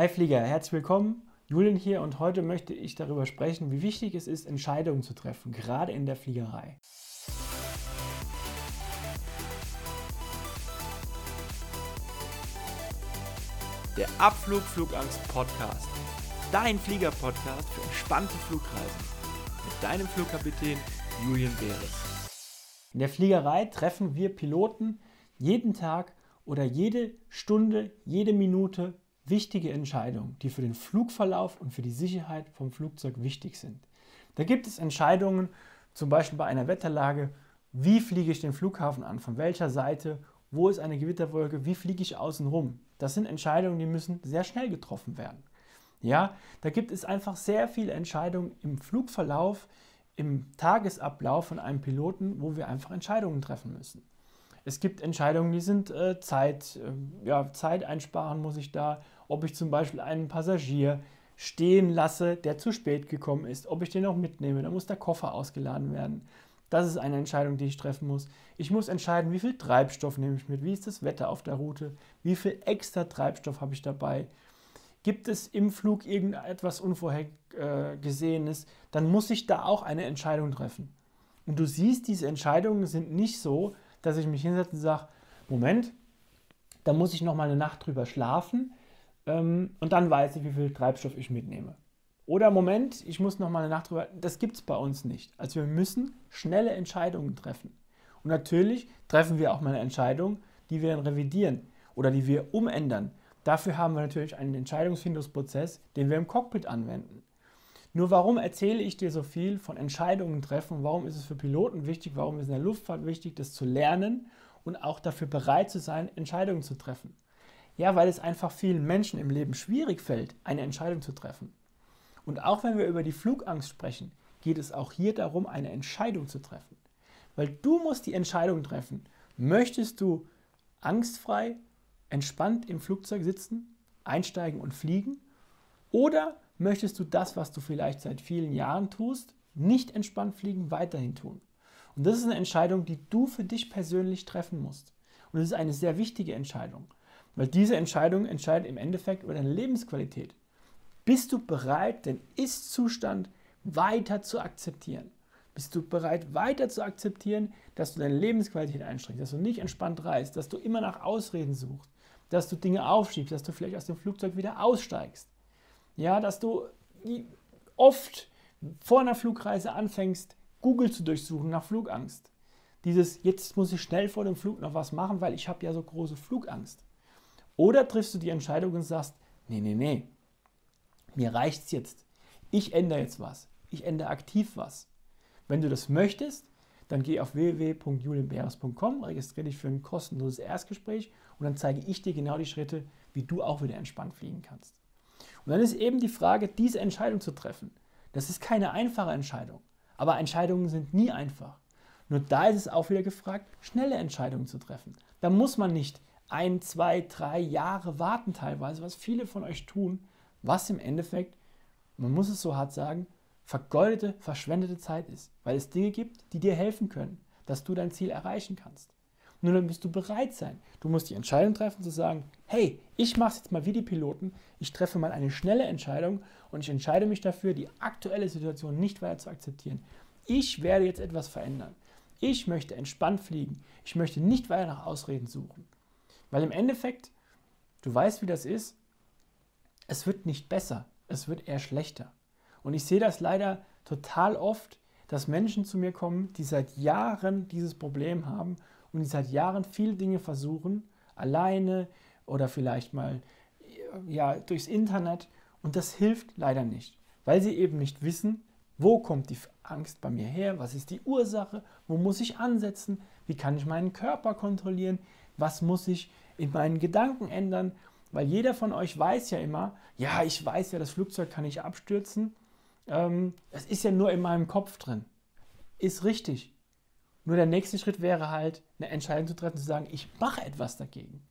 Hi Flieger, herzlich willkommen. Julian hier und heute möchte ich darüber sprechen, wie wichtig es ist, Entscheidungen zu treffen, gerade in der Fliegerei. Der Abflug Flugangst Podcast. Dein Flieger-Podcast für entspannte Flugreisen. Mit deinem Flugkapitän Julian Beres. In der Fliegerei treffen wir Piloten jeden Tag oder jede Stunde, jede Minute wichtige Entscheidungen, die für den Flugverlauf und für die Sicherheit vom Flugzeug wichtig sind. Da gibt es Entscheidungen, zum Beispiel bei einer Wetterlage, wie fliege ich den Flughafen an, von welcher Seite, wo ist eine Gewitterwolke, wie fliege ich außen rum. Das sind Entscheidungen, die müssen sehr schnell getroffen werden. Ja, da gibt es einfach sehr viele Entscheidungen im Flugverlauf, im Tagesablauf von einem Piloten, wo wir einfach Entscheidungen treffen müssen. Es gibt Entscheidungen, die sind äh, Zeit, äh, ja, Zeit einsparen muss ich da, ob ich zum Beispiel einen Passagier stehen lasse, der zu spät gekommen ist, ob ich den auch mitnehme, da muss der Koffer ausgeladen werden. Das ist eine Entscheidung, die ich treffen muss. Ich muss entscheiden, wie viel Treibstoff nehme ich mit, wie ist das Wetter auf der Route, wie viel extra Treibstoff habe ich dabei. Gibt es im Flug irgendetwas Unvorhergesehenes, dann muss ich da auch eine Entscheidung treffen. Und du siehst, diese Entscheidungen sind nicht so, dass ich mich hinsetze und sage, Moment, da muss ich noch mal eine Nacht drüber schlafen ähm, und dann weiß ich, wie viel Treibstoff ich mitnehme. Oder Moment, ich muss noch mal eine Nacht drüber. Das gibt es bei uns nicht. Also wir müssen schnelle Entscheidungen treffen. Und natürlich treffen wir auch mal eine Entscheidung, die wir dann revidieren oder die wir umändern. Dafür haben wir natürlich einen Entscheidungsfindungsprozess, den wir im Cockpit anwenden. Nur warum erzähle ich dir so viel von Entscheidungen treffen? Warum ist es für Piloten wichtig? Warum ist es in der Luftfahrt wichtig, das zu lernen und auch dafür bereit zu sein, Entscheidungen zu treffen? Ja, weil es einfach vielen Menschen im Leben schwierig fällt, eine Entscheidung zu treffen. Und auch wenn wir über die Flugangst sprechen, geht es auch hier darum, eine Entscheidung zu treffen. Weil du musst die Entscheidung treffen. Möchtest du angstfrei, entspannt im Flugzeug sitzen, einsteigen und fliegen? Oder möchtest du das, was du vielleicht seit vielen Jahren tust, nicht entspannt fliegen, weiterhin tun. Und das ist eine Entscheidung, die du für dich persönlich treffen musst. Und es ist eine sehr wichtige Entscheidung, weil diese Entscheidung entscheidet im Endeffekt über deine Lebensqualität. Bist du bereit, den Ist-Zustand weiter zu akzeptieren? Bist du bereit, weiter zu akzeptieren, dass du deine Lebensqualität einschränkst, dass du nicht entspannt reist, dass du immer nach Ausreden suchst, dass du Dinge aufschiebst, dass du vielleicht aus dem Flugzeug wieder aussteigst? Ja, dass du oft vor einer Flugreise anfängst, Google zu durchsuchen nach Flugangst. Dieses, jetzt muss ich schnell vor dem Flug noch was machen, weil ich habe ja so große Flugangst. Oder triffst du die Entscheidung und sagst, nee, nee, nee, mir reicht's jetzt. Ich ändere jetzt was. Ich ändere aktiv was. Wenn du das möchtest, dann geh auf www.julienbeeres.com, registriere dich für ein kostenloses Erstgespräch und dann zeige ich dir genau die Schritte, wie du auch wieder entspannt fliegen kannst. Und dann ist eben die Frage, diese Entscheidung zu treffen. Das ist keine einfache Entscheidung. Aber Entscheidungen sind nie einfach. Nur da ist es auch wieder gefragt, schnelle Entscheidungen zu treffen. Da muss man nicht ein, zwei, drei Jahre warten teilweise, was viele von euch tun, was im Endeffekt, man muss es so hart sagen, vergeudete, verschwendete Zeit ist, weil es Dinge gibt, die dir helfen können, dass du dein Ziel erreichen kannst. Nur dann musst du bereit sein. Du musst die Entscheidung treffen zu sagen, hey, ich mache es jetzt mal wie die Piloten, ich treffe mal eine schnelle Entscheidung und ich entscheide mich dafür, die aktuelle Situation nicht weiter zu akzeptieren. Ich werde jetzt etwas verändern. Ich möchte entspannt fliegen. Ich möchte nicht weiter nach Ausreden suchen. Weil im Endeffekt, du weißt, wie das ist, es wird nicht besser, es wird eher schlechter. Und ich sehe das leider total oft, dass Menschen zu mir kommen, die seit Jahren dieses Problem haben und die seit Jahren viele Dinge versuchen, alleine oder vielleicht mal ja, durchs Internet. Und das hilft leider nicht, weil sie eben nicht wissen, wo kommt die Angst bei mir her, was ist die Ursache, wo muss ich ansetzen, wie kann ich meinen Körper kontrollieren, was muss ich in meinen Gedanken ändern, weil jeder von euch weiß ja immer, ja, ich weiß ja, das Flugzeug kann nicht abstürzen, ähm, es ist ja nur in meinem Kopf drin. Ist richtig. Nur der nächste Schritt wäre halt, eine Entscheidung zu treffen, zu sagen, ich mache etwas dagegen.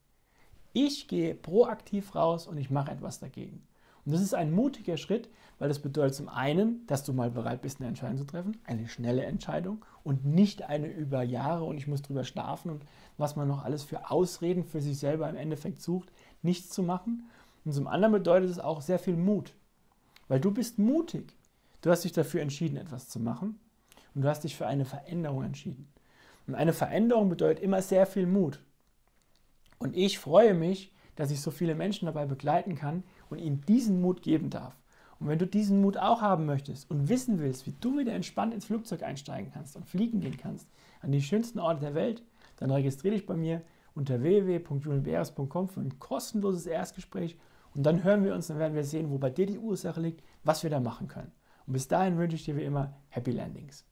Ich gehe proaktiv raus und ich mache etwas dagegen. Und das ist ein mutiger Schritt, weil das bedeutet zum einen, dass du mal bereit bist, eine Entscheidung zu treffen, eine schnelle Entscheidung und nicht eine über Jahre und ich muss drüber schlafen und was man noch alles für Ausreden für sich selber im Endeffekt sucht, nichts zu machen. Und zum anderen bedeutet es auch sehr viel Mut. Weil du bist mutig. Du hast dich dafür entschieden, etwas zu machen. Und du hast dich für eine Veränderung entschieden. Und eine Veränderung bedeutet immer sehr viel Mut. Und ich freue mich, dass ich so viele Menschen dabei begleiten kann und ihnen diesen Mut geben darf. Und wenn du diesen Mut auch haben möchtest und wissen willst, wie du wieder entspannt ins Flugzeug einsteigen kannst und fliegen gehen kannst an die schönsten Orte der Welt, dann registriere dich bei mir unter www.julienbeeres.com für ein kostenloses Erstgespräch und dann hören wir uns, dann werden wir sehen, wo bei dir die Ursache liegt, was wir da machen können. Und bis dahin wünsche ich dir wie immer Happy Landings.